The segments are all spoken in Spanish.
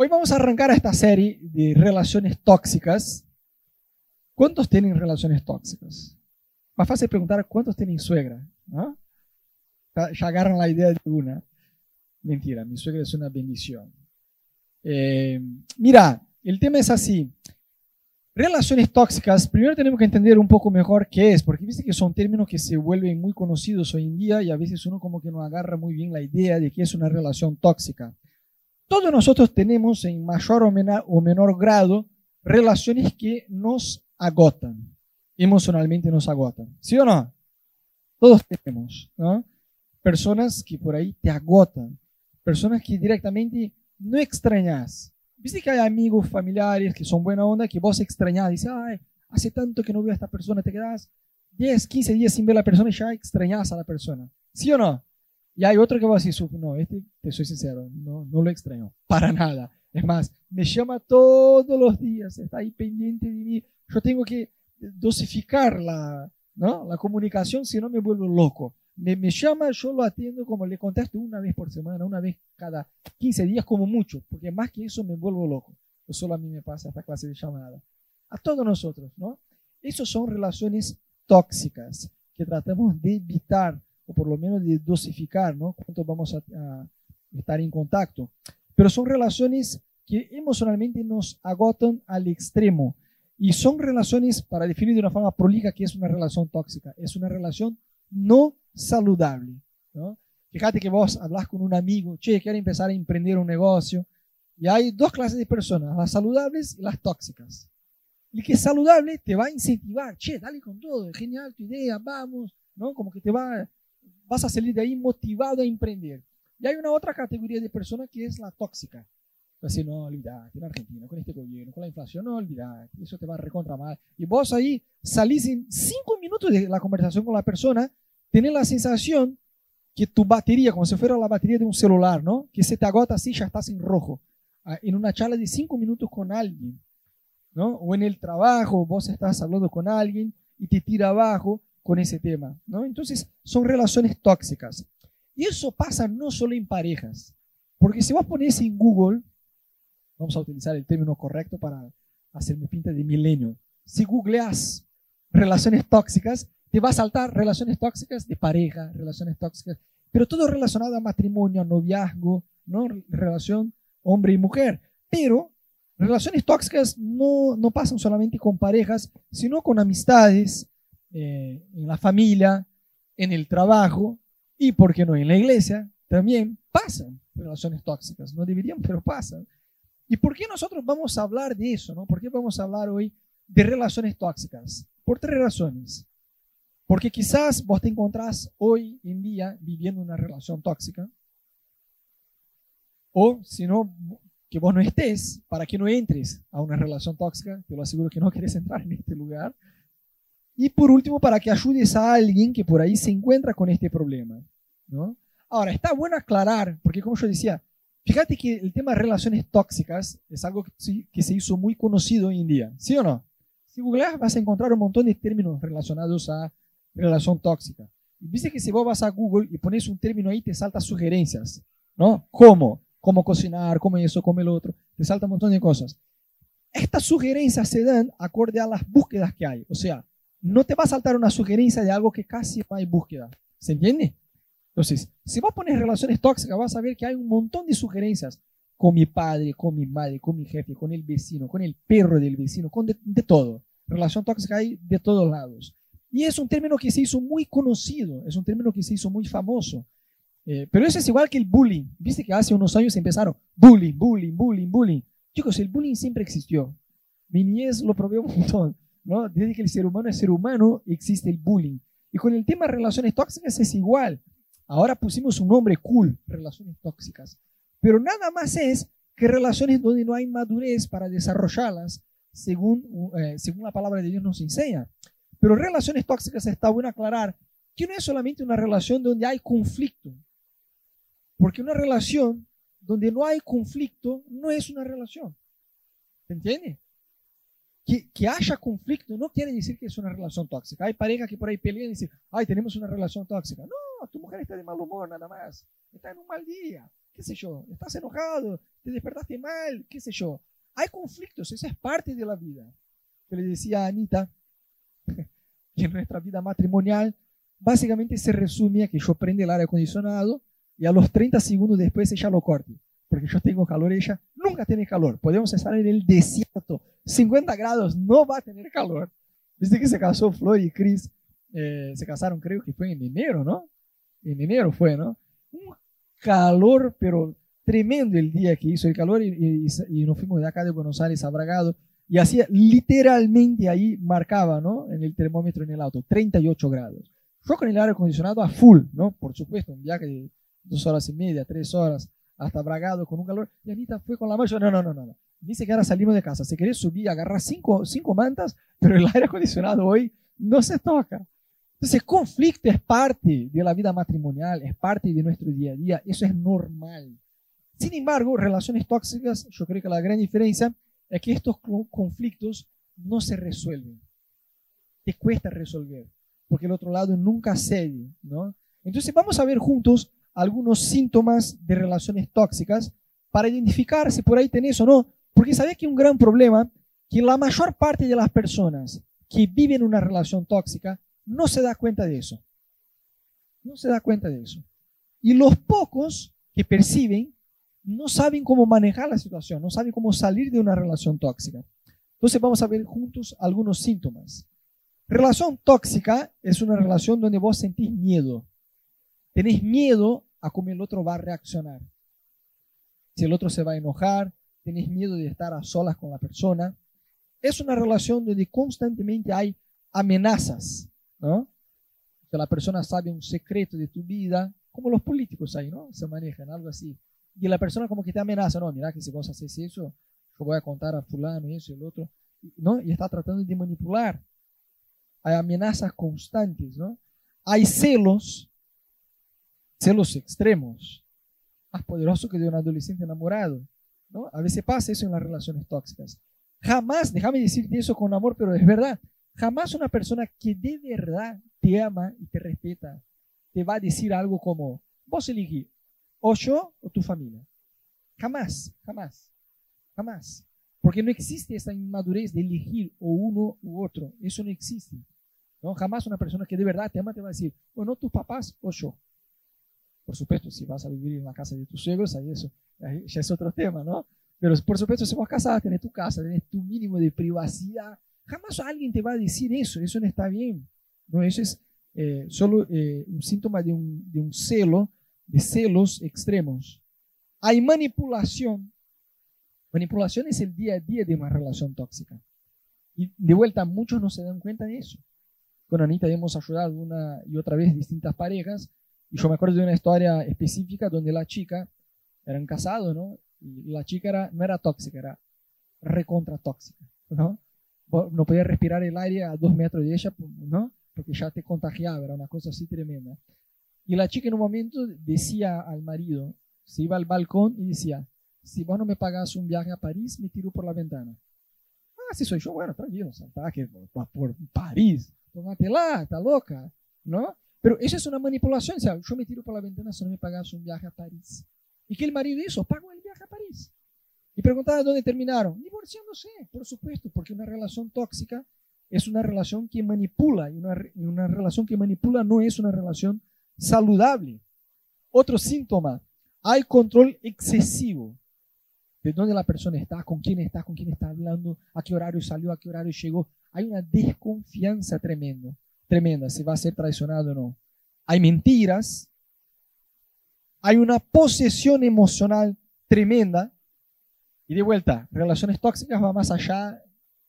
Hoy vamos a arrancar esta serie de relaciones tóxicas. ¿Cuántos tienen relaciones tóxicas? Más fácil preguntar cuántos tienen suegra. Ya agarran la idea de una. Mentira, mi suegra es una bendición. Eh, mira, el tema es así. Relaciones tóxicas, primero tenemos que entender un poco mejor qué es, porque viste que son términos que se vuelven muy conocidos hoy en día y a veces uno como que no agarra muy bien la idea de qué es una relación tóxica. Todos nosotros tenemos en mayor o menor, grado relaciones que nos agotan, emocionalmente nos agotan. ¿Sí o no? Todos tenemos, ¿no? Personas que por ahí te agotan, personas que directamente no extrañas. Viste que hay amigos, familiares que son buena onda, que vos extrañás, dices, ay, hace tanto que no veo a esta persona, te quedas 10, 15 días sin ver a la persona y ya extrañas a la persona. ¿Sí o no? Y hay otro que va a decir, no, este, te soy sincero, no, no lo extraño, para nada. Es más, me llama todos los días, está ahí pendiente de mí. Yo tengo que dosificar la, ¿no? la comunicación, si no me vuelvo loco. Me, me, llama, yo lo atiendo como le contesto una vez por semana, una vez cada 15 días como mucho, porque más que eso me vuelvo loco. Eso solo a mí me pasa esta clase de llamada. A todos nosotros, ¿no? Esas son relaciones tóxicas que tratamos de evitar o por lo menos de dosificar, ¿no? Cuánto vamos a, estar en contacto. Pero son relaciones que emocionalmente nos agotan al extremo. Y son relaciones, para definir de una forma prolija, que es una relación tóxica. Es una relación no saludable. ¿no? Fíjate que vos hablas con un amigo, che, quiero empezar a emprender un negocio. Y hay dos clases de personas, las saludables y las tóxicas. El que es saludable te va a incentivar, che, dale con todo, genial tu idea, vamos, ¿no? Como que te va vas a salir de ahí motivado a emprender. Y hay una otra categoría de personas que es la tóxica. Así, no, olvidate, en Argentina, con este gobierno, con la inflación, no olvidate, eso te va a recontra mal. Y vos ahí salís en cinco minutos de la conversación con la persona, tenés la sensación que tu batería, como si fuera la batería de un celular, ¿no? Que se te agota así, ya estás en rojo. Ah, en una charla de cinco minutos con alguien, ¿no? O en el trabajo, vos estás hablando con alguien y te tira abajo con ese tema, ¿no? Entonces, son relaciones tóxicas. Y eso pasa no solo en parejas, porque si vos pones en Google, vamos a utilizar el término correcto para hacerme pinta de milenio, si googleas relaciones tóxicas, te va a saltar relaciones tóxicas de pareja, relaciones tóxicas, pero todo relacionado a matrimonio, noviazgo, ¿no? Relación hombre y mujer. Pero relaciones tóxicas no, no pasan solamente con parejas, sino con amistades, eh, en la familia, en el trabajo y, ¿por qué no?, en la iglesia, también pasan relaciones tóxicas. No deberían, pero pasan. ¿Y por qué nosotros vamos a hablar de eso? ¿no? ¿Por qué vamos a hablar hoy de relaciones tóxicas? Por tres razones. Porque quizás vos te encontrás hoy en día viviendo una relación tóxica. O si no, que vos no estés, para que no entres a una relación tóxica, te lo aseguro que no quieres entrar en este lugar. Y por último, para que ayudes a alguien que por ahí se encuentra con este problema. ¿no? Ahora, está bueno aclarar, porque como yo decía, fíjate que el tema de relaciones tóxicas es algo que, se hizo muy conocido hoy en día, ¿sí o no? Si googleas vas a encontrar un montón de términos relacionados a relación tóxica. Y viste que si vos vas a Google y pones un término ahí, te saltan sugerencias, ¿no? ¿Cómo? ¿Cómo cocinar? ¿Cómo eso? ¿Cómo el otro? Te salta un montón de cosas. Estas sugerencias se dan acorde a las búsquedas que hay. O sea, no te va a saltar una sugerencia de algo que casi no hay búsqueda. ¿Se entiende? Entonces, si vos pones relaciones tóxicas, vas a ver que hay un montón de sugerencias con mi padre, con mi madre, con mi jefe, con el vecino, con el perro del vecino, con de, todo. Relación tóxica hay de todos lados. Y es un término que se hizo muy conocido, es un término que se hizo muy famoso. Eh, pero eso es igual que el bullying. Viste que hace unos años empezaron bullying, bullying, bullying, bullying. Chicos, el bullying siempre existió. Mi niñez lo probé un montón. Desde que el ser humano es ser humano, existe el bullying. Y con el tema de relaciones tóxicas es igual. Ahora pusimos un nombre cool, relaciones tóxicas. Pero nada más es que relaciones donde no hay madurez para desarrollarlas, según, eh, según la palabra de Dios nos enseña. Pero relaciones tóxicas está bueno aclarar que no es solamente una relación donde hay conflicto. Porque una relación donde no hay conflicto no es una relación. ¿Se entiende? Que, haya conflicto no quiere decir que es una relación tóxica. Hay parejas que por ahí pelean y dicen, ay, tenemos una relación tóxica. No, tu mujer está de mal humor nada más, está en un mal día. qué sé yo, estás enojado, te despertaste mal, qué sé yo. Hay conflictos, esa es parte de la vida. Yo le decía a Anita que en nuestra vida matrimonial básicamente se resumía que yo prende el aire acondicionado y a los 30 segundos después ella lo corte. Porque yo tengo calor, ella nunca tiene calor. Podemos estar en el desierto, 50 grados, no va a tener calor. Viste que se casó Flor y Chris, eh, se casaron creo que fue en enero, ¿no? En enero fue, ¿no? Un calor, pero tremendo el día que hizo el calor y, y, nos fuimos de acá de Buenos Aires a Bragado y hacía literalmente ahí marcaba, ¿no? En el termómetro en el auto, 38 grados. Yo con el aire acondicionado a full, ¿no? Por supuesto, un viaje de dos horas y media, tres horas hasta Bragado con un calor. Y Anita fue con la mayo, no, no, no, no. Dice que ahora salimos de casa. Si querés subir, agarrar cinco, cinco mantas, pero el aire acondicionado hoy no se toca. Entonces, conflicto es parte de la vida matrimonial, es parte de nuestro día a día, eso es normal. Sin embargo, relaciones tóxicas, yo creo que la gran diferencia es que estos conflictos no se resuelven. Te cuesta resolver, porque el otro lado nunca cede, ¿no? Entonces, vamos a ver juntos algunos síntomas de relaciones tóxicas para identificar si por ahí tenés o no. Porque sabés que un gran problema, que la mayor parte de las personas que viven una relación tóxica no se da cuenta de eso. No se da cuenta de eso. Y los pocos que perciben no saben cómo manejar la situación, no saben cómo salir de una relación tóxica. Entonces vamos a ver juntos algunos síntomas. Relación tóxica es una relación donde vos sentís miedo. Tenés miedo a cómo el otro va a reaccionar. Si el otro se va a enojar, tenés miedo de estar a solas con la persona. Es una relación donde constantemente hay amenazas, ¿no? Que la persona sabe un secreto de tu vida, como los políticos ahí, ¿no? Se manejan, algo así. Y la persona como que te amenaza, no, mira que si vos haces eso, yo voy a contar a fulano eso y el otro, ¿no? Y está tratando de manipular. Hay amenazas constantes, ¿no? Hay celos celos extremos, más poderoso que de un adolescente enamorado. ¿no? A veces pasa eso en las relaciones tóxicas. Jamás, déjame decirte eso con amor, pero es verdad, jamás una persona que de verdad te ama y te respeta te va a decir algo como, vos elegí, o yo o tu familia. Jamás, jamás, jamás. Porque no existe esa inmadurez de elegir o uno u otro. Eso no existe. ¿no? Jamás una persona que de verdad te ama te va a decir, o no tus papás o yo. Por supuesto, si vas a vivir en la casa de tus suegros, ahí eso ya es otro tema, ¿no? Pero por supuesto, si vas casada, tenés tu casa, tenés tu mínimo de privacidad. Jamás alguien te va a decir eso, eso no está bien. No, eso es eh, solo eh, un síntoma de un, de un celo, de celos extremos. Hay manipulación. Manipulación es el día a día de una relación tóxica. Y de vuelta, muchos no se dan cuenta de eso. Con Anita hemos ayudado una y otra vez distintas parejas y yo me acuerdo de una historia específica donde la chica, eran casados, ¿no? Y la chica era, no era tóxica, era recontra tóxica, ¿no? No podía respirar el aire a dos metros de ella, ¿no? Porque ya te contagiaba, era una cosa así tremenda. Y la chica en un momento decía al marido, se iba al balcón y decía, si vos no me pagas un viaje a París, me tiro por la ventana. Ah, si soy yo, bueno, tranquilo, salta que por, por París, tómatela, está loca, ¿no? Pero eso es una manipulación. Yo me tiro por la ventana si no me pagas un viaje a París. ¿Y que el marido hizo? Pagó el viaje a París. Y preguntaba dónde terminaron. Divorciándose, por supuesto, porque una relación tóxica es una relación que manipula. Y una relación que manipula no es una relación saludable. Otro síntoma, hay control excesivo de dónde la persona está, con quién está, con quién está hablando, a qué horario salió, a qué horario llegó. Hay una desconfianza tremenda tremenda, si va a ser traicionado o no. Hay mentiras, hay una posesión emocional tremenda. Y de vuelta, relaciones tóxicas va más allá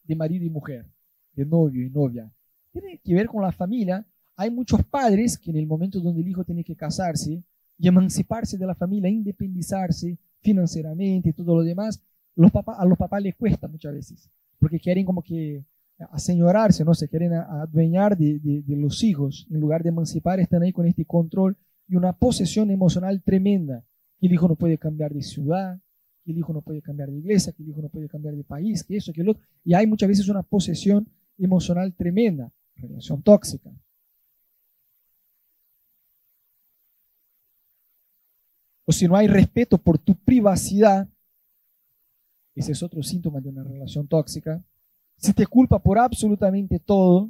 de marido y mujer, de novio y novia. Tiene que ver con la familia. Hay muchos padres que en el momento donde el hijo tiene que casarse y emanciparse de la familia, independizarse financieramente y todo lo demás, los a los papás les cuesta muchas veces, porque quieren como que aseñorarse, ¿no? Se quieren adueñar de, de, los hijos, en lugar de emancipar, están ahí con este control y una posesión emocional tremenda. Que el hijo no puede cambiar de ciudad, que el hijo no puede cambiar de iglesia, que el hijo no puede cambiar de país, que eso, que lo otro. Y hay muchas veces una posesión emocional tremenda, relación tóxica. o si no hay respeto por tu privacidad, ese es otro síntoma de una relación tóxica. Si te culpa por absolutamente todo,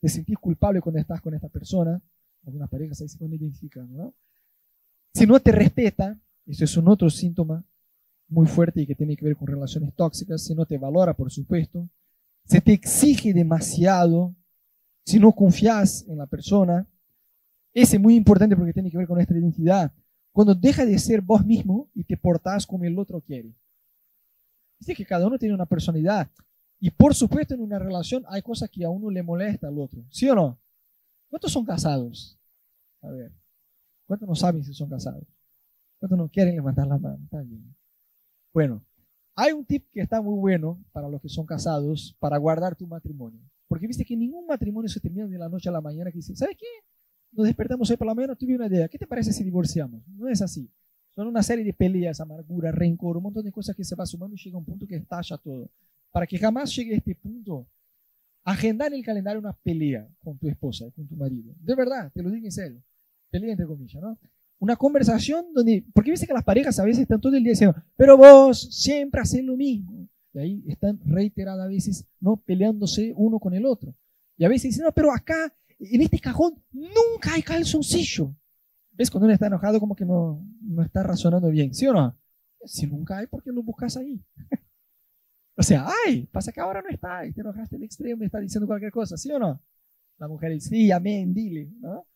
te sentís culpable cuando estás con esta persona, algunas parejas ahí se pueden identificar, ¿no? Si no te respeta, eso es un otro síntoma muy fuerte y que tiene que ver con relaciones tóxicas. Si no te valora, por supuesto. Se te exige demasiado. Si no confías en la persona. Ese es muy importante porque tiene que ver con nuestra identidad. Cuando deja de ser vos mismo y te portás como el otro quiere. Dice que cada uno tiene una personalidad. Y por supuesto en una relación hay cosas que a uno le molesta al otro. ¿Sí o no? ¿Cuántos son casados? A ver. ¿Cuántos no saben si son casados? ¿Cuántos no quieren levantar la mano? Está bien. Bueno, hay un tip que está muy bueno para los que son casados para guardar tu matrimonio. Porque viste que ningún matrimonio se termina de la noche a la mañana que dice, ¿sabes qué? Nos despertamos hoy por la mañana, tuve una idea. ¿Qué te parece si divorciamos? No es así. Son una serie de peleas, amargura, rencor, un montón de cosas que se va sumando y llega un punto que estalla todo. Para que jamás llegue a este punto, agenda en el calendario una pelea con tu esposa, con tu marido. De verdad, te lo digo en serio. Pelea entre comillas, ¿no? una conversación donde, porque viste que las parejas a veces están todo el día diciendo, pero vos siempre haces lo mismo. Y ahí están reiteradas a veces, ¿no? Peleándose uno con el otro. Y a veces dicen, no, pero acá, en este cajón, nunca hay calzoncillo. ¿Ves? Cuando uno está enojado, como que no, no está razonando bien, ¿sí o no? Si nunca hay, ¿por qué lo buscas ahí? O sea, ay, pasa que ahora no está, y te enojaste el extremo y está diciendo cualquier cosa, ¿sí o no? La mujer dice, sí, amén, dile, ¿no?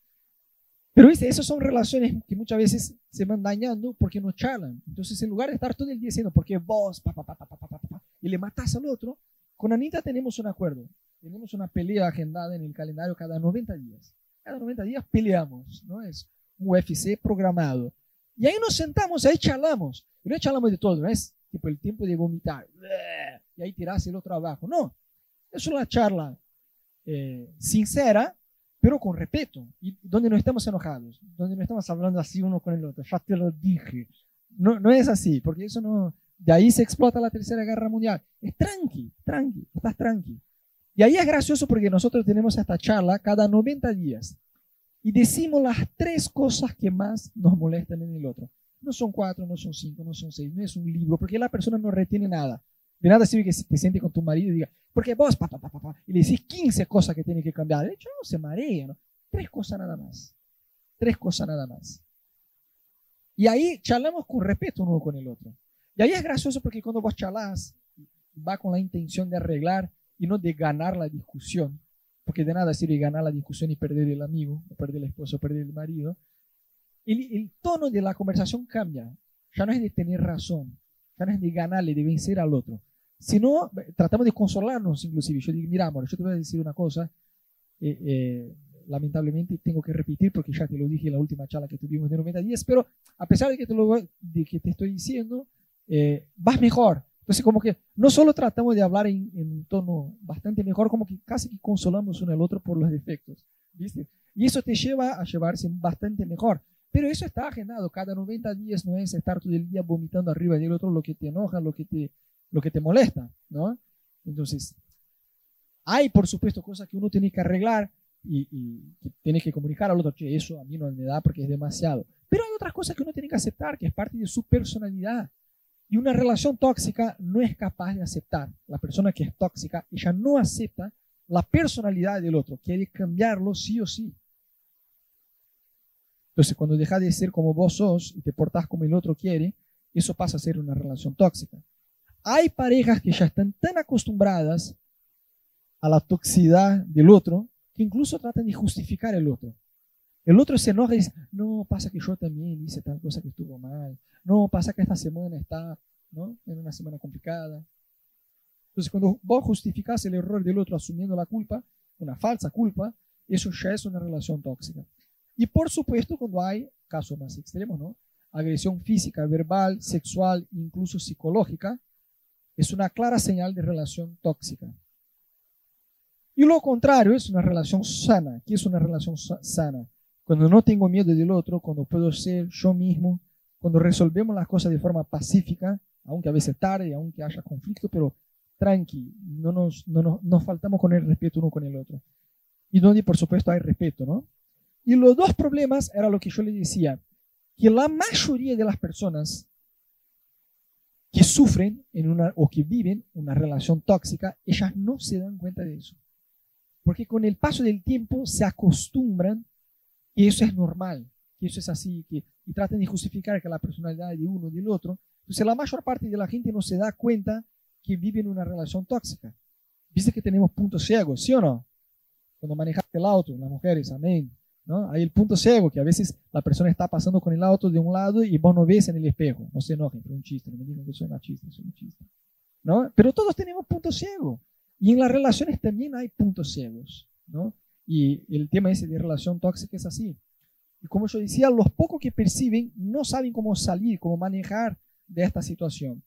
Pero ¿viste? esas son relaciones que muchas veces se van dañando porque no charlan. Entonces, en lugar de estar todo el día diciendo, porque vos, pa, pa, pa, y le matas al otro, con Anita tenemos un acuerdo. Tenemos una pelea agendada en el calendario cada 90 días. Cada 90 días peleamos, ¿no? Es un UFC programado. Y ahí nos sentamos, ahí charlamos. Y no charlamos de todo, no es tipo el tiempo de vomitar. Y ahí tirarse el otro abajo. No. Es una charla eh, sincera pero con respeto, y donde no estamos enojados, donde no estamos hablando así uno con el otro, ya te lo dije. No, no es así, porque eso no, de ahí se explota la tercera guerra mundial. Es tranqui, tranqui, estás tranqui. Y ahí es gracioso porque nosotros tenemos esta charla cada 90 días y decimos las tres cosas que más nos molestan en el otro. No son cuatro, no son cinco, no son seis, no es un libro, porque la persona no retiene nada. De nada sirve que te sientes con tu marido y diga, porque vos, papá, papá, papá, y le decís 15 cosas que tiene que cambiar. De hecho, no se marea. Tres cosas nada más. Tres cosas nada más. Y ahí charlamos con respeto uno con el otro. Y ahí es gracioso porque cuando vos charlas, va con la intención de arreglar y no de ganar la discusión. Porque de nada sirve ganar la discusión y perder el amigo, o perder el esposo, o perder el marido. El, el tono de la conversación cambia. Ya no es de tener razón, ya no es de ganarle, de vencer al otro si no, tratamos de consolarnos inclusive. Yo digo, mira, amor, yo te voy a decir una cosa. Eh, eh, lamentablemente tengo que repetir porque ya te lo dije en la última charla que tuvimos de 90 días, pero a pesar de que te, lo, de que te estoy diciendo, eh, vas mejor. Entonces, como que no solo tratamos de hablar en, un tono bastante mejor, como que casi que consolamos uno al otro por los defectos, ¿viste? Y eso te lleva a llevarse bastante mejor. Pero eso está agendado. Cada 90 días no es estar todo el día vomitando arriba del otro lo que te enoja, lo que te lo que te molesta, ¿no? Entonces, hay por supuesto cosas que uno tiene que arreglar y, que tiene que comunicar al otro, que eso a mí no me da porque es demasiado. Pero hay otras cosas que uno tiene que aceptar, que es parte de su personalidad. Y una relación tóxica no es capaz de aceptar. La persona que es tóxica, ella no acepta la personalidad del otro, quiere cambiarlo sí o sí. Entonces, cuando dejas de ser como vos sos y te portás como el otro quiere, eso pasa a ser una relación tóxica. Hay parejas que ya están tan acostumbradas a la toxicidad del otro que incluso tratan de justificar el otro. El otro se enoja y dice, no, pasa que yo también hice tal cosa que estuvo mal. No, pasa que esta semana está ¿no? en una semana complicada. Entonces, cuando vos justificás el error del otro asumiendo la culpa, una falsa culpa, eso ya es una relación tóxica. Y por supuesto, cuando hay casos más extremos, ¿no? Agresión física, verbal, sexual, incluso psicológica, es una clara señal de relación tóxica. Y lo contrario es una relación sana. ¿Qué es una relación sana? Cuando no tengo miedo del otro, cuando puedo ser yo mismo, cuando resolvemos las cosas de forma pacífica, aunque a veces tarde, aunque haya conflicto, pero tranqui, no nos, no nos, faltamos con el respeto uno con el otro. Y donde, por supuesto, hay respeto, ¿no? Y los dos problemas era lo que yo le decía. que la mayoría de las personas que sufren en una, o que viven una relación tóxica, ellas no se dan cuenta de eso. Porque con el paso del tiempo se acostumbran que eso es normal, que eso es así, que, y tratan de justificar que la personalidad de uno y del otro. Entonces la mayor parte de la gente no se da cuenta que viven una relación tóxica. Viste que tenemos puntos ciegos, ¿sí o no? Cuando manejaste el auto, las mujeres, amén. ¿No? Hay el punto ciego, que a veces la persona está pasando con el auto de un lado y vos no ves en el espejo. No se enojen, es un chiste, no me digan que soy machista, soy un chiste. ¿no? Pero todos tenemos puntos ciegos. Y en las relaciones también hay puntos ciegos. ¿no? Y el tema ese de relación tóxica es así. Y como yo decía, los pocos que perciben no saben cómo salir, cómo manejar de esta situación.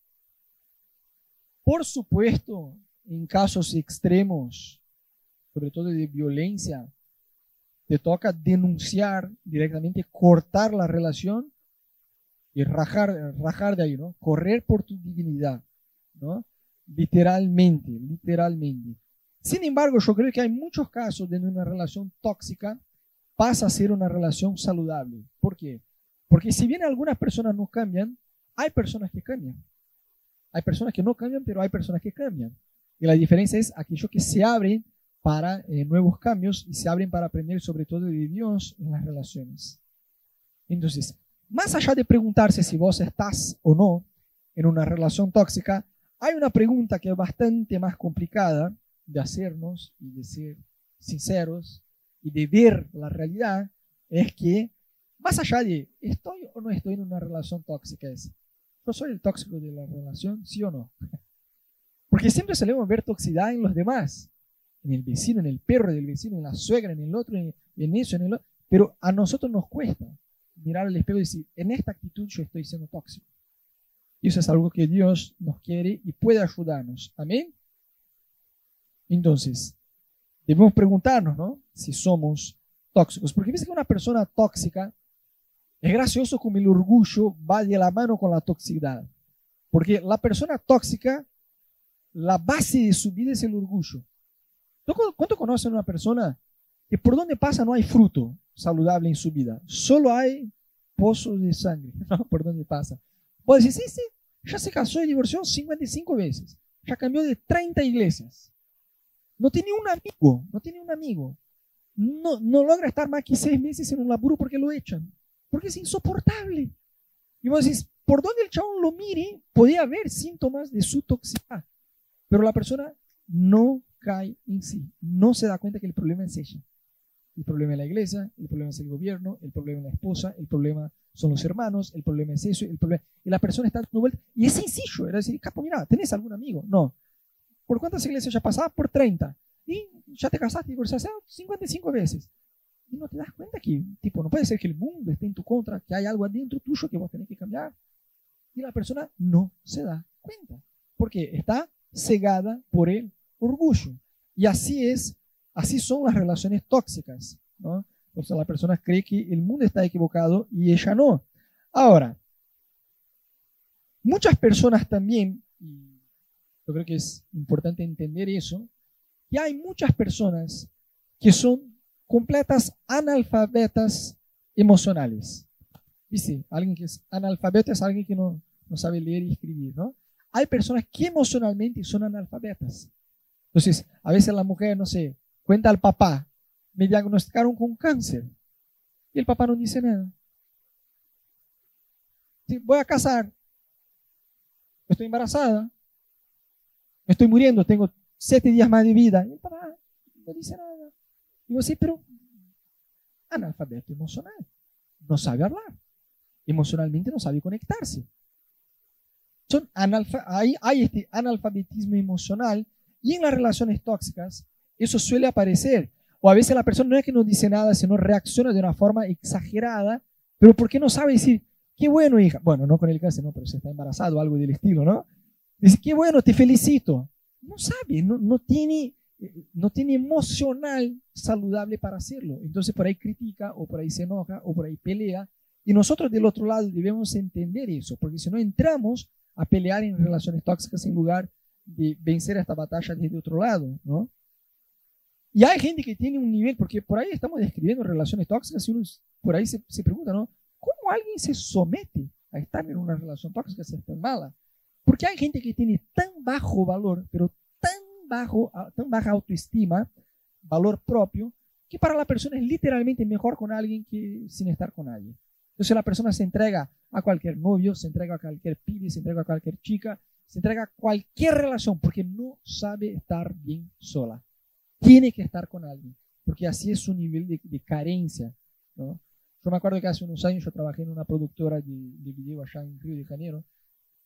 Por supuesto, en casos extremos, sobre todo de violencia, te toca denunciar directamente, cortar la relación y rajar, rajar de ahí, ¿no? Correr por tu dignidad, ¿no? Literalmente, literalmente. Sin embargo, yo creo que hay muchos casos de una relación tóxica pasa a ser una relación saludable. ¿Por qué? Porque si bien algunas personas no cambian, hay personas que cambian. Hay personas que no cambian, pero hay personas que cambian. Y la diferencia es aquellos que se abren para eh, nuevos cambios y se abren para aprender sobre todo de Dios en las relaciones. Entonces, más allá de preguntarse si vos estás o no en una relación tóxica, hay una pregunta que es bastante más complicada de hacernos y de ser sinceros y de ver la realidad, es que más allá de estoy o no estoy en una relación tóxica, es, ¿yo soy el tóxico de la relación, sí o no? Porque siempre solemos ver toxicidad en los demás en el vecino, en el perro del vecino, en la suegra, en el otro, en, eso, en el otro. Pero a nosotros nos cuesta mirar al espejo y decir, en esta actitud yo estoy siendo tóxico. Y eso es algo que Dios nos quiere y puede ayudarnos. Amén. Entonces, debemos preguntarnos, ¿no? Si somos tóxicos. Porque dice que una persona tóxica es gracioso como el orgullo va de la mano con la toxicidad. Porque la persona tóxica, la base de su vida es el orgullo. ¿Cuánto conocen una persona que por donde pasa no hay fruto saludable en su vida? Solo hay pozos de sangre, ¿no? Por donde pasa. Puede decir, sí, sí, ya se casó y divorció 55 veces. Ya cambió de 30 iglesias. No tiene un amigo, no tiene un amigo. No, no logra estar más que seis meses en un laburo porque lo echan. Porque es insoportable. Y vos decís, por donde el chabón lo mire, podía haber síntomas de su toxicidad. Pero la persona no cae en sí. No se da cuenta que el problema es ella. El problema es la iglesia, el problema es el gobierno, el problema es la esposa, el problema son los hermanos, el problema es eso, el problema... Y la persona está dando vuelta. Y es sencillo, era decir, capo, mira, ¿tenés algún amigo? No. ¿Por cuántas iglesias ya pasás? Por 30. Y ya te casaste divorciaste 55 veces. Y no te das cuenta que, tipo, no puede ser que el mundo esté en tu contra, que hay algo adentro tuyo que vos tenés que cambiar. Y la persona no se da cuenta. Porque está cegada por el orgullo. Y así es, así son las relaciones tóxicas. ¿no? Sea, la persona cree que el mundo está equivocado y ella no. Ahora, muchas personas también, y yo creo que es importante entender eso, que hay muchas personas que son completas analfabetas emocionales. ¿Viste? Alguien que es analfabeto es alguien que no, no sabe leer y escribir, ¿no? Hay personas que emocionalmente son analfabetas. Entonces, a veces la mujer, no sé, cuenta al papá, me diagnosticaron con cáncer. Y el papá no dice nada. Sí, voy a casar. Estoy embarazada. Estoy muriendo. Tengo siete días más de vida. Y el papá no dice nada. Y sí, pero analfabeto emocional. No sabe hablar. Emocionalmente no sabe conectarse. Son hay, hay este analfabetismo emocional y en las relaciones tóxicas, eso suele aparecer. O a veces la persona no es que no dice nada, sino reacciona de una forma exagerada, pero ¿por qué no sabe decir, qué bueno, hija? Bueno, no con el cáncer, no, pero se está embarazado, algo del estilo, ¿no? Dice, qué bueno, te felicito. No sabe, no, no, tiene, no tiene emocional saludable para hacerlo. Entonces por ahí critica, o por ahí se enoja, o por ahí pelea. Y nosotros del otro lado debemos entender eso, porque si no entramos a pelear en relaciones tóxicas en lugar de vencer esta batalla desde otro lado, ¿no? Y hay gente que tiene un nivel, porque por ahí estamos describiendo relaciones tóxicas y uno por ahí se, se pregunta, ¿no? ¿Cómo alguien se somete a estar en una relación tóxica si es tan mala. Porque hay gente que tiene tan bajo valor, pero tan, bajo, tan baja autoestima, valor propio, que para la persona es literalmente mejor con alguien que sin estar con alguien. Entonces la persona se entrega a cualquier novio, se entrega a cualquier pibe, se entrega a cualquier chica, se entrega a cualquier relación porque no sabe estar bien sola. Tiene que estar con alguien, porque así es su nivel de, carencia. ¿no? Yo me acuerdo que hace unos años yo trabajé en una productora de, de video allá en Río de Janeiro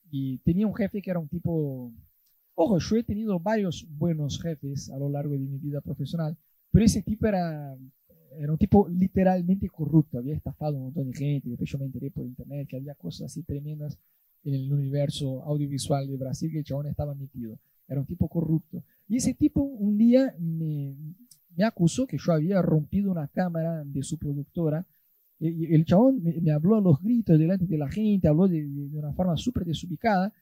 y tenía un jefe que era un tipo... Ojo, yo he tenido varios buenos jefes a lo largo de mi vida profesional, pero ese tipo era, era un tipo literalmente corrupto, había estafado a un montón de gente, después yo me enteré por internet que había cosas así tremendas en el universo audiovisual de Brasil que el chabón estaba metido. Era un tipo corrupto. Y ese tipo un día me, me acusó que yo había rompido una cámara de su productora. Y el chabón me, habló a los gritos delante de la gente, habló de, de una forma súper desubicada.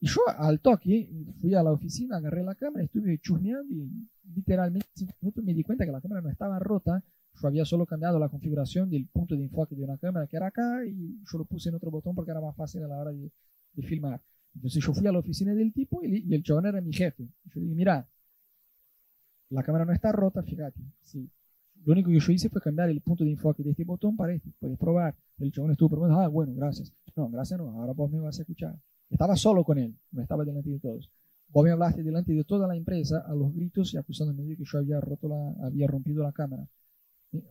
Y yo al toque fui a la oficina, agarré la cámara, estuve chusmeando y literalmente cinco minutos me di cuenta que la cámara no estaba rota. Yo había solo cambiado la configuración del punto de enfoque de una cámara que era acá y yo lo puse en otro botón porque era más fácil a la hora de, de filmar. Entonces yo fui a la oficina del tipo y, el chabón era mi jefe. Yo le dije, mira, la cámara no está rota, fíjate. Sí. Lo único que yo hice fue cambiar el punto de enfoque de este botón para este. Puedes probar. El chabón estuvo probando, ah, bueno, gracias. No, gracias no, ahora vos me vas a escuchar. Estaba solo con él, no estaba delante de todos. Vos me hablaste delante de toda la empresa a los gritos y acusándome de que yo había, roto la, había rompido la cámara.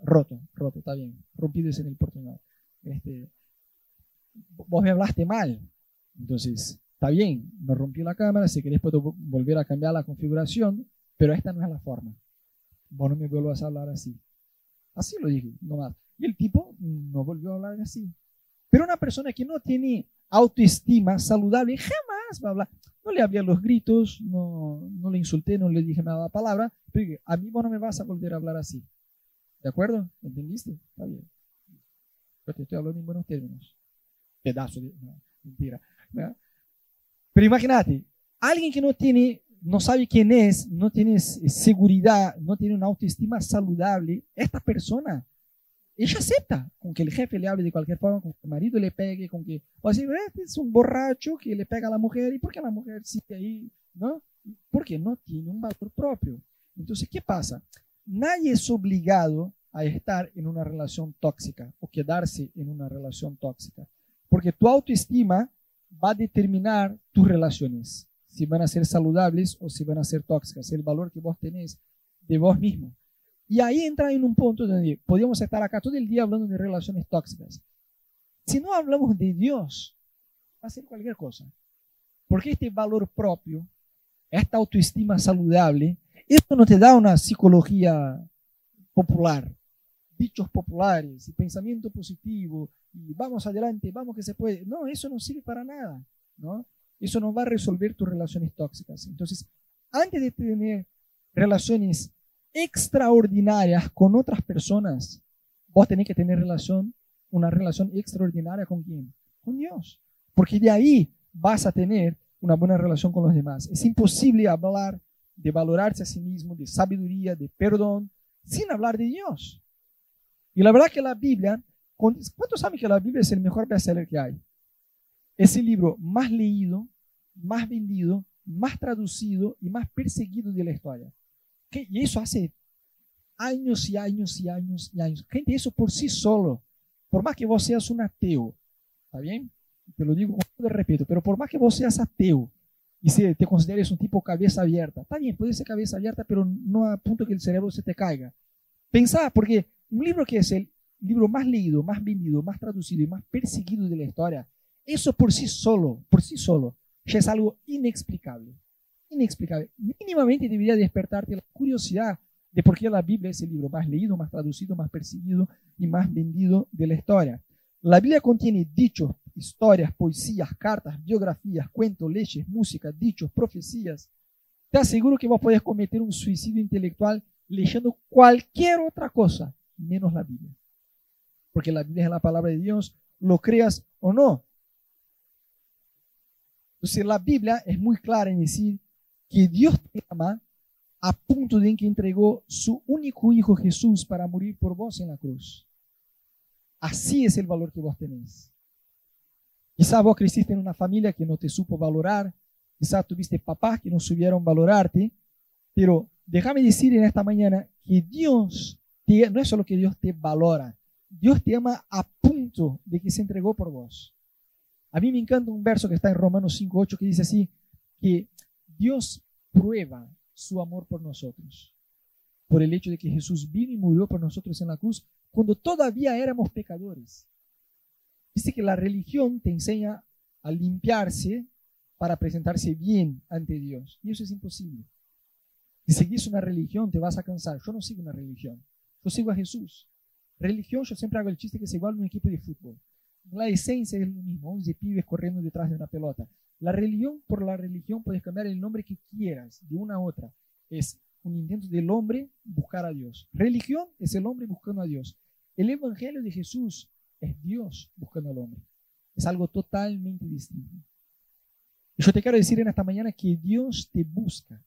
Roto, roto, está bien. Rompido es en el portugués. Este, vos me hablaste mal. Entonces, está bien, no rompió la cámara, si querés puedo volver a cambiar la configuración, pero esta no es la forma. Vos no me vuelvas a hablar así. Así lo dije, nomás. Y el tipo no volvió a hablar así. Pero una persona que no tiene autoestima saludable jamás va a hablar. No le hablé los gritos, no, no le insulté, no le dije nada palabra, pero a mí vos no me vas a volver a hablar así. ¿De acuerdo? ¿Entendiste? Está bien. Yo te estoy hablando en buenos términos. Pedazo de... mentira. Pero imagínate, alguien que no tiene, no sabe quién es, no tiene seguridad, no tiene una autoestima saludable, esta persona ella acepta con que el jefe le hable de cualquier forma, con que el marido le pegue, con que, o así, este es un borracho que le pega a la mujer, ¿y por qué la mujer sigue ahí? ¿No? Porque no tiene un valor propio. Entonces, ¿qué pasa? Nadie es obligado a estar en una relación tóxica o quedarse en una relación tóxica, porque tu autoestima va a determinar tus relaciones, si van a ser saludables o si van a ser tóxicas, el valor que vos tenés de vos mismo. Y ahí entra en un punto donde podríamos estar acá todo el día hablando de relaciones tóxicas. Si no hablamos de Dios, va a ser cualquier cosa. Porque este valor propio, esta autoestima saludable, esto no te da una psicología popular, dichos populares y pensamiento positivo y vamos adelante, vamos que se puede. No, eso no sirve para nada, ¿no? Eso no va a resolver tus relaciones tóxicas. Entonces, antes de tener relaciones extraordinarias con otras personas, vos tenés que tener relación, una relación extraordinaria con quién? Con Dios. Porque de ahí vas a tener una buena relación con los demás. Es imposible hablar de valorarse a sí mismo, de sabiduría, de perdón, sin hablar de Dios. Y la verdad que la Biblia, ¿cuántos saben que la Biblia es el mejor bestseller que hay? Es el libro más leído, más vendido, más traducido y más perseguido de la historia. Y eso hace años y años y años y años. Gente, eso por sí solo, por más que vos seas un ateo, ¿está bien? Te lo digo con todo respeto, pero por más que vos seas ateo y se, te consideres un tipo cabeza abierta, está bien, puede ser cabeza abierta, pero no a punto que el cerebro se te caiga. Pensá, porque un libro que es el libro más leído, más vendido, más traducido y más perseguido de la historia, eso por sí solo, por sí solo, ya es algo inexplicable inexplicable. Mínimamente debería despertarte la curiosidad de por qué la Biblia es el libro más leído, más traducido, más perseguido y más vendido de la historia. La Biblia contiene dichos, historias, poesías, cartas, biografías, cuentos, leyes, música, dichos, profecías. Te aseguro que vos podés cometer un suicidio intelectual leyendo cualquier otra cosa, menos la Biblia. Porque la Biblia es la palabra de Dios, lo creas o no. Entonces la Biblia es muy clara en decir que Dios te ama a punto de que entregó su único hijo Jesús para morir por vos en la cruz. Así es el valor que vos tenés. Quizá vos creciste en una familia que no te supo valorar, quizá tuviste papás que no supieron valorarte, pero déjame decir en esta mañana que Dios no es solo que Dios te valora, Dios te ama a punto de que se entregó por vos. A mí me encanta un verso que está en Romanos 5.8 que dice así, que Dios prueba su amor por nosotros, por el hecho de que Jesús vino y murió por nosotros en la cruz cuando todavía éramos pecadores. Dice que la religión te enseña a limpiarse para presentarse bien ante Dios, y eso es imposible. Si seguís una religión, te vas a cansar. Yo no sigo una religión, yo sigo a Jesús. Religión, yo siempre hago el chiste que es igual a un equipo de fútbol. La esencia es lo mismo, 11 pibes corriendo detrás de una pelota. La religión, por la religión, puedes cambiar el nombre que quieras, de una a otra. Es un intento del hombre buscar a Dios. Religión es el hombre buscando a Dios. El Evangelio de Jesús es Dios buscando al hombre. Es algo totalmente distinto. Y yo te quiero decir en esta mañana que Dios te busca.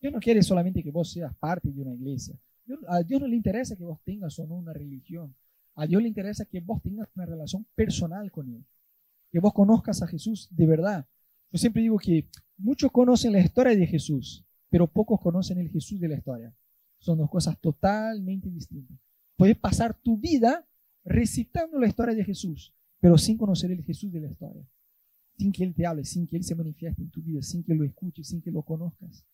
Dios no quiere solamente que vos seas parte de una iglesia. A Dios no le interesa que vos tengas o no una religión. A Dios le interesa que vos tengas una relación personal con Él. Que vos conozcas a Jesús de verdad. Yo siempre digo que muchos conocen la historia de Jesús, pero pocos conocen el Jesús de la historia. Son dos cosas totalmente distintas. Puedes pasar tu vida recitando la historia de Jesús, pero sin conocer el Jesús de la historia. Sin que Él te hable, sin que Él se manifieste en tu vida, sin que lo escuches, sin que lo conozcas.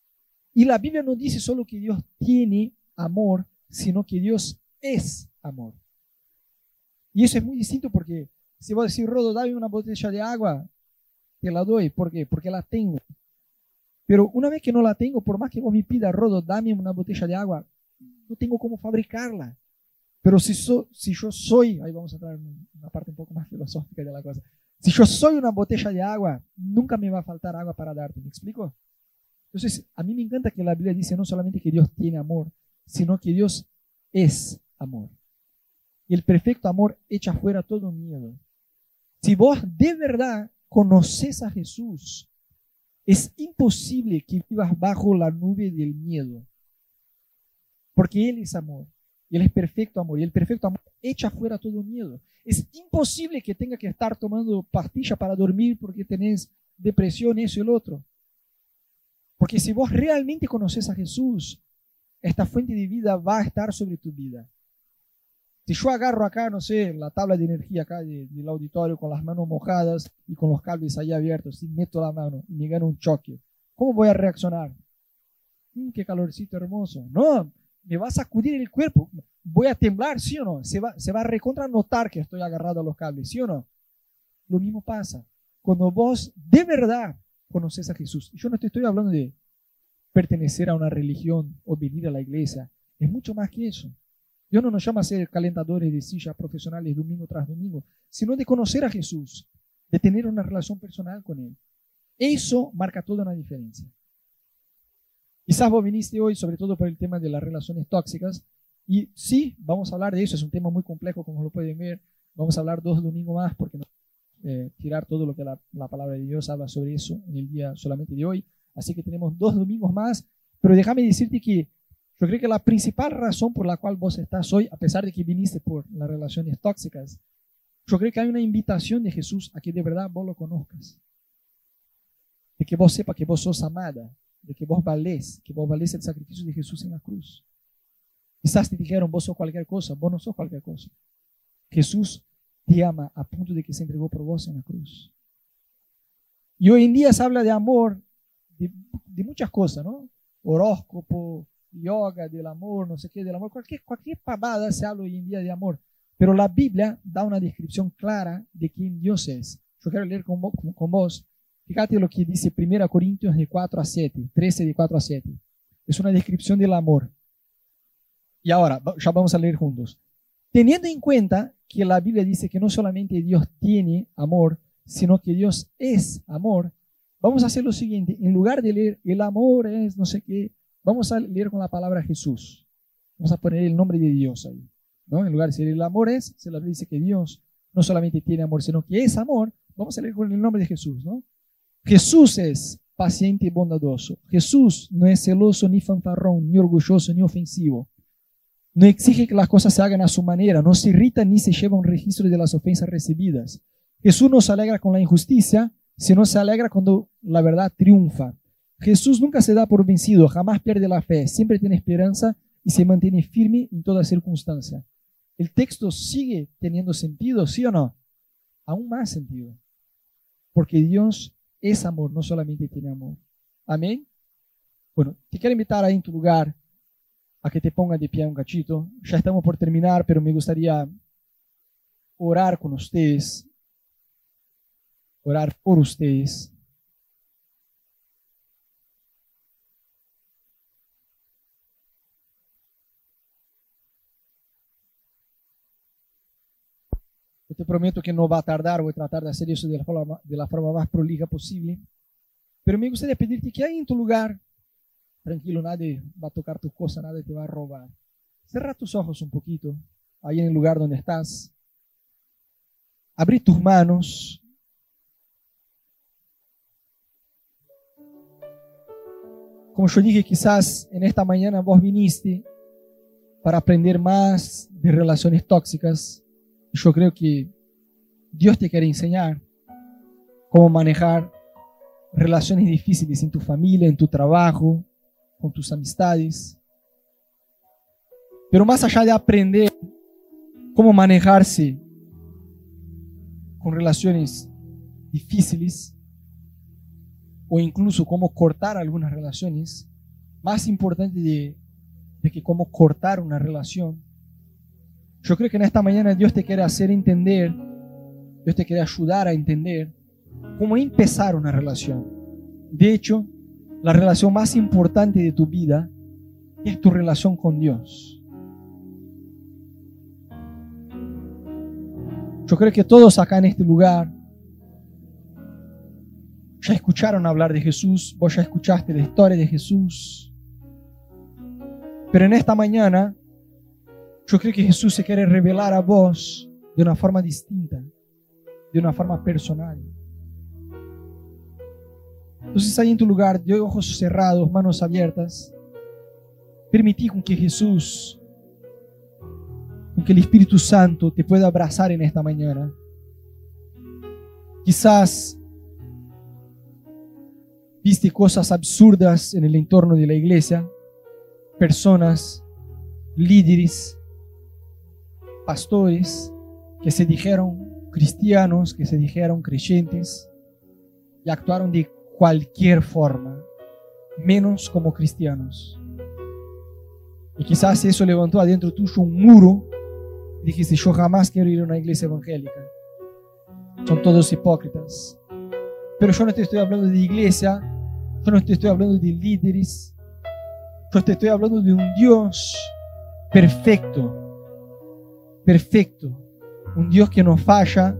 Y la Biblia no dice solo que Dios tiene amor, sino que Dios es amor. Y eso es muy distinto porque si vos decís, Rodo, dame una botella de agua, te la doy. ¿Por qué? Porque la tengo. Pero una vez que no la tengo, por más que vos me pidas, Rodo, dame una botella de agua, no tengo cómo fabricarla. Pero si, si yo soy, ahí vamos a entrar en una parte un poco más filosófica de la cosa. Si yo soy una botella de agua, nunca me va a faltar agua para darte. ¿Me explico? Entonces, a mí me encanta que la Biblia dice no solamente que Dios tiene amor, sino que Dios es amor. Y el perfecto amor echa fuera todo miedo. Si vos de verdad conoces a Jesús, es imposible que vivas bajo la nube del miedo. Porque Él es amor. Y Él es perfecto amor. Y el perfecto amor echa fuera todo miedo. Es imposible que tenga que estar tomando pastilla para dormir porque tenés depresión, eso y el otro. Porque si vos realmente conoces a Jesús, esta fuente de vida va a estar sobre tu vida. Si yo agarro acá, no sé, la tabla de energía acá del auditorio con las manos mojadas y con los cables ahí abiertos y meto la mano y me gano un choque, ¿cómo voy a reaccionar? Mm, qué calorcito hermoso. No, me va a sacudir el cuerpo. Voy a temblar, ¿sí o no? Se va, se va a recontra notar que estoy agarrado a los cables, ¿sí o no? Lo mismo pasa. Cuando vos de verdad conoces a Jesús. Yo no te estoy hablando de pertenecer a una religión o venir a la iglesia. Es mucho más que eso. Dios no nos llama a ser calentadores de sillas profesionales domingo tras domingo, sino de conocer a Jesús, de tener una relación personal con Él. Eso marca toda una diferencia. Quizás vos viniste hoy sobre todo por el tema de las relaciones tóxicas, y sí, vamos a hablar de eso, es un tema muy complejo como lo pueden ver, vamos a hablar dos domingos más porque no eh, tirar todo lo que la, palabra de Dios habla sobre eso en el día solamente de hoy. Así que tenemos dos domingos más. Pero déjame decirte que yo creo que la principal razón por la cual vos estás hoy, a pesar de que viniste por las relaciones tóxicas, yo creo que hay una invitación de Jesús a que de verdad vos lo conozcas. De que vos sepas que vos sos amada, de que vos valés, que vos valés el sacrificio de Jesús en la cruz. Quizás te dijeron, vos sos cualquier cosa, vos no sos cualquier cosa. Jesús te ama a punto de que se entregó por vos en la cruz. Y hoy en día se habla de amor, de, muchas cosas, ¿no? Horóscopo, yoga del amor, no sé qué del amor, cualquier, cualquier pavada se habla hoy en día de amor. Pero la Biblia da una descripción clara de quién Dios es. Yo quiero leer con, con vos. Fíjate lo que dice 1 Corintios de 4 a 7, 13 de 4 a 7. Es una descripción del amor. Y ahora, ya vamos a leer juntos. Teniendo en cuenta que la Biblia dice que no solamente Dios tiene amor, sino que Dios es amor, vamos a hacer lo siguiente. En lugar de leer el amor es no sé qué, vamos a leer con la palabra Jesús. Vamos a poner el nombre de Dios ahí. ¿no? En lugar de decir el amor es, se la dice que Dios no solamente tiene amor, sino que es amor. Vamos a leer con el nombre de Jesús. ¿no? Jesús es paciente y bondadoso. Jesús no es celoso ni fanfarrón, ni orgulloso, ni ofensivo. no exige que las cosas se hagan a su manera, no se irrita ni se lleva un registro de las ofensas recibidas. Jesús no se alegra con la injusticia, sino se alegra cuando la verdad triunfa. Jesús nunca se da por vencido, jamás pierde la fe, siempre tiene esperanza y se mantiene firme en toda circunstancia. El texto sigue teniendo sentido, ¿sí o no? Aún más sentido. Porque Dios es amor, no solamente tiene amor. Amén. Bueno, te quiero invitar ahí en tu lugar a que te ponga de pie un cachito. Ya estamos por terminar, pero me gustaría orar con ustedes, orar por ustedes. Yo te prometo que no va a tardar, voy a tratar de hacer eso de la forma, de la más prolija posible. Pero me gustaría pedirte que ahí en tu lugar tranquilo, nadie va a tocar tu cosa, nadie te va a robar. Cierra tus ojos un poquito, ahí en el lugar donde estás. Abrí tus manos. Como yo dije, quizás en esta mañana vos viniste para aprender más de relaciones tóxicas. Yo creo que Dios te quiere enseñar cómo manejar relaciones difíciles en tu familia, en tu trabajo, con tus amistades. Pero más allá de aprender cómo manejarse con relaciones difíciles o incluso cómo cortar algunas relaciones, más importante de, que cómo cortar una relación, yo creo que en esta mañana Dios te quiere hacer entender, Dios te quiere ayudar a entender cómo empezar una relación. De hecho, la relación más importante de tu vida es tu relación con Dios. Yo creo que todos acá en este lugar ya escucharon hablar de Jesús, vos ya escuchaste la historia de Jesús. Pero en esta mañana, yo creo que Jesús se quiere revelar a vos de una forma distinta, de una forma personal. Entonces ahí en tu lugar, de ojos cerrados, manos abiertas, permití con que Jesús, con que el Espíritu Santo te pueda abrazar en esta mañana. Quizás viste cosas absurdas en el entorno de la iglesia, personas, líderes, pastores que se dijeron cristianos, que se dijeron creyentes y actuaron de cualquier forma, menos como cristianos. Y quizás eso levantó adentro tuyo un muro. Dijiste, yo jamás quiero ir a una iglesia evangélica. Son todos hipócritas. Pero yo no te estoy hablando de iglesia, yo no te estoy hablando de líderes, yo te estoy hablando de un Dios perfecto, perfecto, un Dios que no falla,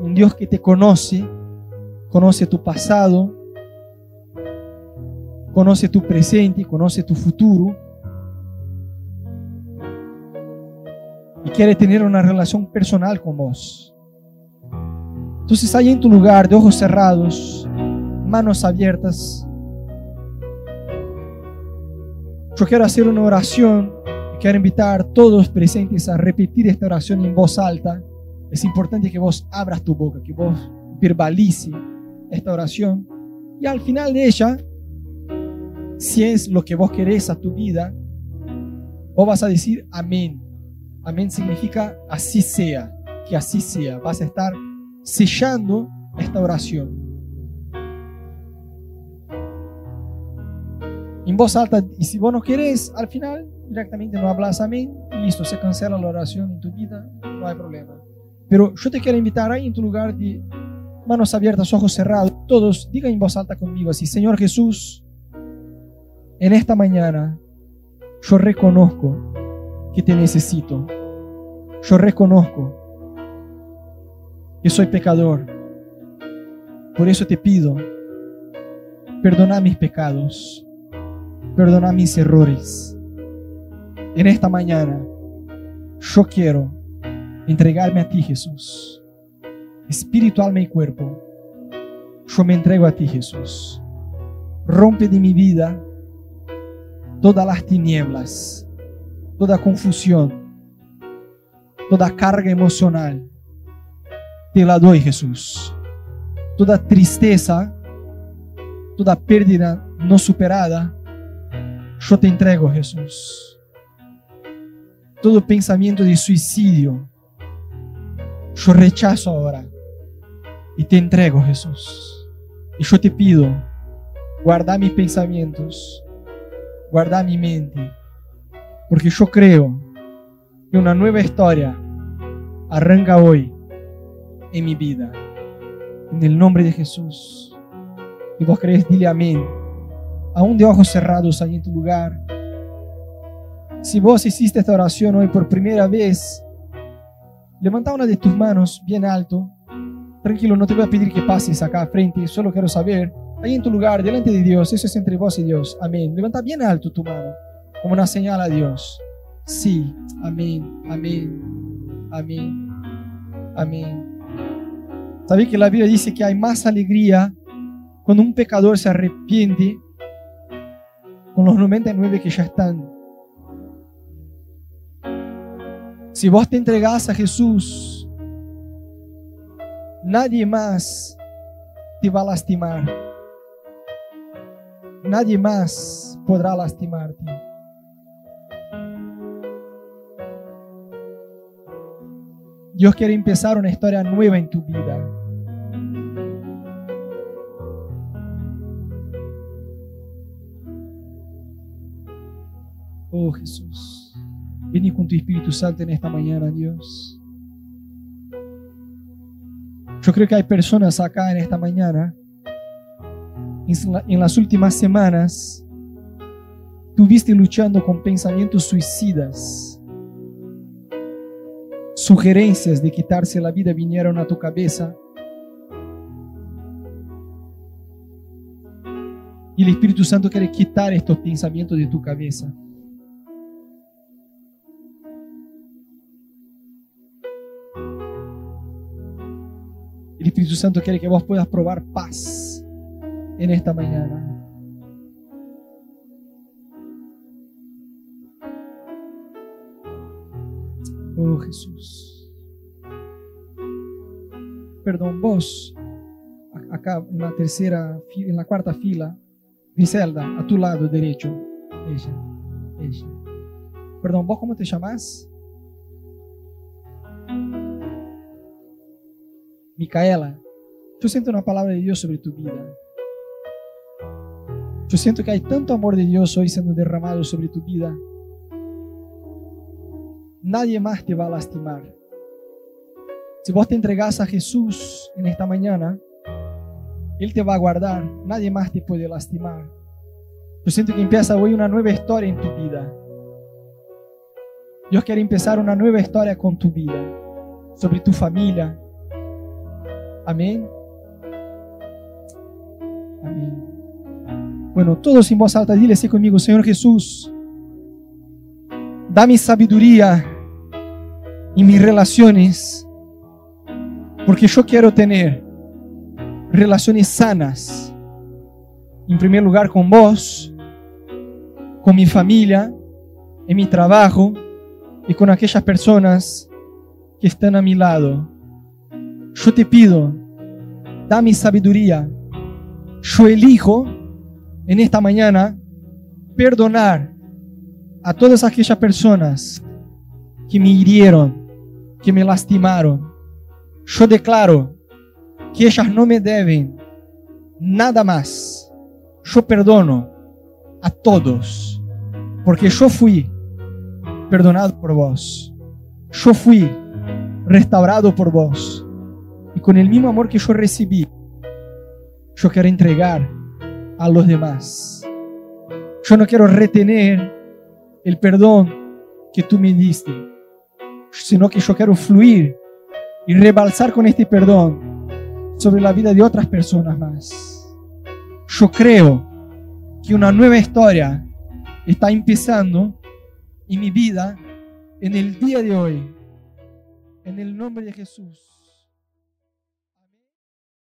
un Dios que te conoce, conoce tu pasado, conoce tu presente, conoce tu futuro. Y quiere tener una relación personal con vos. Entonces ahí en tu lugar, de ojos cerrados, manos abiertas, yo quiero hacer una oración y quiero invitar a todos presentes a repetir esta oración en voz alta. Es importante que vos abras tu boca, que vos verbalice esta oración y al final de ella si es lo que vos querés a tu vida, vos vas a decir amén. Amén significa así sea, que así sea. Vas a estar sellando esta oración. En voz alta, y si vos no querés, al final directamente no hablas amén y listo, se cancela la oración en tu vida, no hay problema. Pero yo te quiero invitar ahí en tu lugar de manos abiertas, ojos cerrados, todos digan en voz alta conmigo así, Señor Jesús, en esta mañana yo reconozco que te necesito. Yo reconozco que soy pecador. Por eso te pido, perdona mis pecados, perdona mis errores. En esta mañana yo quiero entregarme a ti, Jesús. Espíritu, alma y cuerpo. Yo me entrego a ti, Jesús. Rompe de mi vida todas las tinieblas toda confusión, toda carga emocional, te la doy, Jesús. Toda tristeza, toda pérdida no superada, yo te entrego, Jesús. Todo pensamiento de suicidio, yo rechazo ahora y te entrego, Jesús. Y yo te pido, guarda mis pensamientos, guarda mi mente, porque yo creo que una nueva historia arranca hoy en mi vida. En el nombre de Jesús. Y vos crees, dile amén. Aún de ojos cerrados ahí en tu lugar. Si vos hiciste esta oración hoy por primera vez, levanta una de tus manos bien alto. Tranquilo, no te voy a pedir que pases acá frente, solo quiero saber, ahí en tu lugar, delante de Dios, eso es entre vos y Dios. Amén. Levanta bien alto tu mano, como una señal a Dios. Sí, amén, amén, amén, amén. ¿Sabes que la Biblia dice que hay más alegría cuando un pecador se arrepiente con los 99 que ya están? Si vos te entregás a Jesús, nadie más te va a lastimar. Nadie más podrá lastimarte. Dios quiere empezar una historia nueva en tu vida. Oh Jesús, ven con tu Espíritu Santo en esta mañana, Dios. Yo creo que hay personas acá en esta mañana, en las últimas semanas, tuviste luchando con pensamientos suicidas. Sugerencias de quitarse la vida vinieron a tu cabeza. Y el Espíritu Santo quiere quitar estos pensamientos de tu cabeza. Espíritu Santo quiere que vos puedas probar paz en esta mañana. Oh Jesús. Perdón, vos, acá en la tercera, en la cuarta fila, Griselda, a tu lado derecho. Ella, ella. Perdón, vos, ¿cómo te llamas? Micaela, yo siento una palabra de Dios sobre tu vida. Yo siento que hay tanto amor de Dios hoy siendo derramado sobre tu vida. Nadie más te va a lastimar. Si vos te entregas a Jesús en esta mañana, Él te va a guardar. Nadie más te puede lastimar. Yo siento que empieza hoy una nueva historia en tu vida. Dios quiere empezar una nueva historia con tu vida, sobre tu familia, Amén. Amén. Bueno, todos en voz alta, dile así conmigo, Señor Jesús, dame sabiduría en mis relaciones, porque yo quiero tener relaciones sanas. En primer lugar con vos, con mi familia, en mi trabajo y con aquellas personas que están a mi lado. Yo te pido, dame sabiduría. Yo elijo en esta mañana perdonar a todas aquellas personas que me hirieron, que me lastimaron. Yo declaro que ellas no me deben nada más. Yo perdono a todos, porque yo fui perdonado por vos. Yo fui restaurado por vos. Y con el mismo amor que yo recibí, yo quiero entregar a los demás. Yo no quiero retener el perdón que tú me diste, sino que yo quiero fluir y rebalsar con este perdón sobre la vida de otras personas más. Yo creo que una nueva historia está empezando en mi vida en el día de hoy. En el nombre de Jesús.